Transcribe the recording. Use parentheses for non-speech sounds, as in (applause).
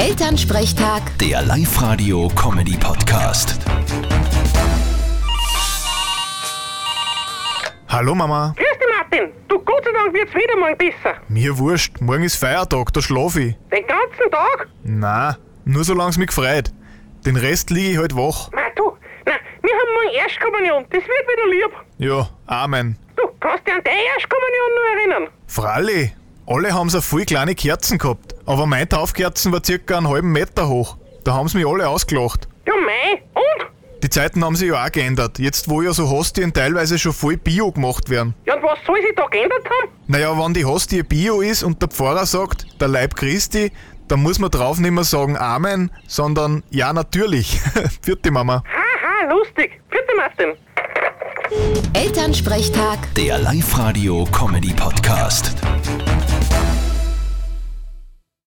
Elternsprechtag, Der Live-Radio-Comedy-Podcast. Hallo Mama. Grüß dich, Martin. Du, Gott sei Dank wird's wieder mal besser. Mir wurscht, morgen ist Feiertag, da schlaf ich. Den ganzen Tag? Na, nur solange es mich gefreut. Den Rest liege ich halt wach. Na du, na, wir haben morgen Erstkommunion. Das wird wieder lieb. Ja, Amen. Du, kannst dich an deine Erstkommunion nur erinnern? Fralli, alle haben so voll kleine Kerzen gehabt. Aber meine Taufkerzen war circa einen halben Meter hoch. Da haben sie mich alle ausgelacht. Ja, mei. Und? Die Zeiten haben sich ja auch geändert. Jetzt, wo ja so Hostien teilweise schon voll Bio gemacht werden. Ja, und was soll sich da geändert haben? Naja, wenn die Hostie Bio ist und der Pfarrer sagt, der Leib Christi, dann muss man drauf nicht mehr sagen Amen, sondern ja, natürlich. (laughs) Vierte Mama. Haha, lustig. Vierte Martin. Elternsprechtag. Der Live-Radio-Comedy-Podcast.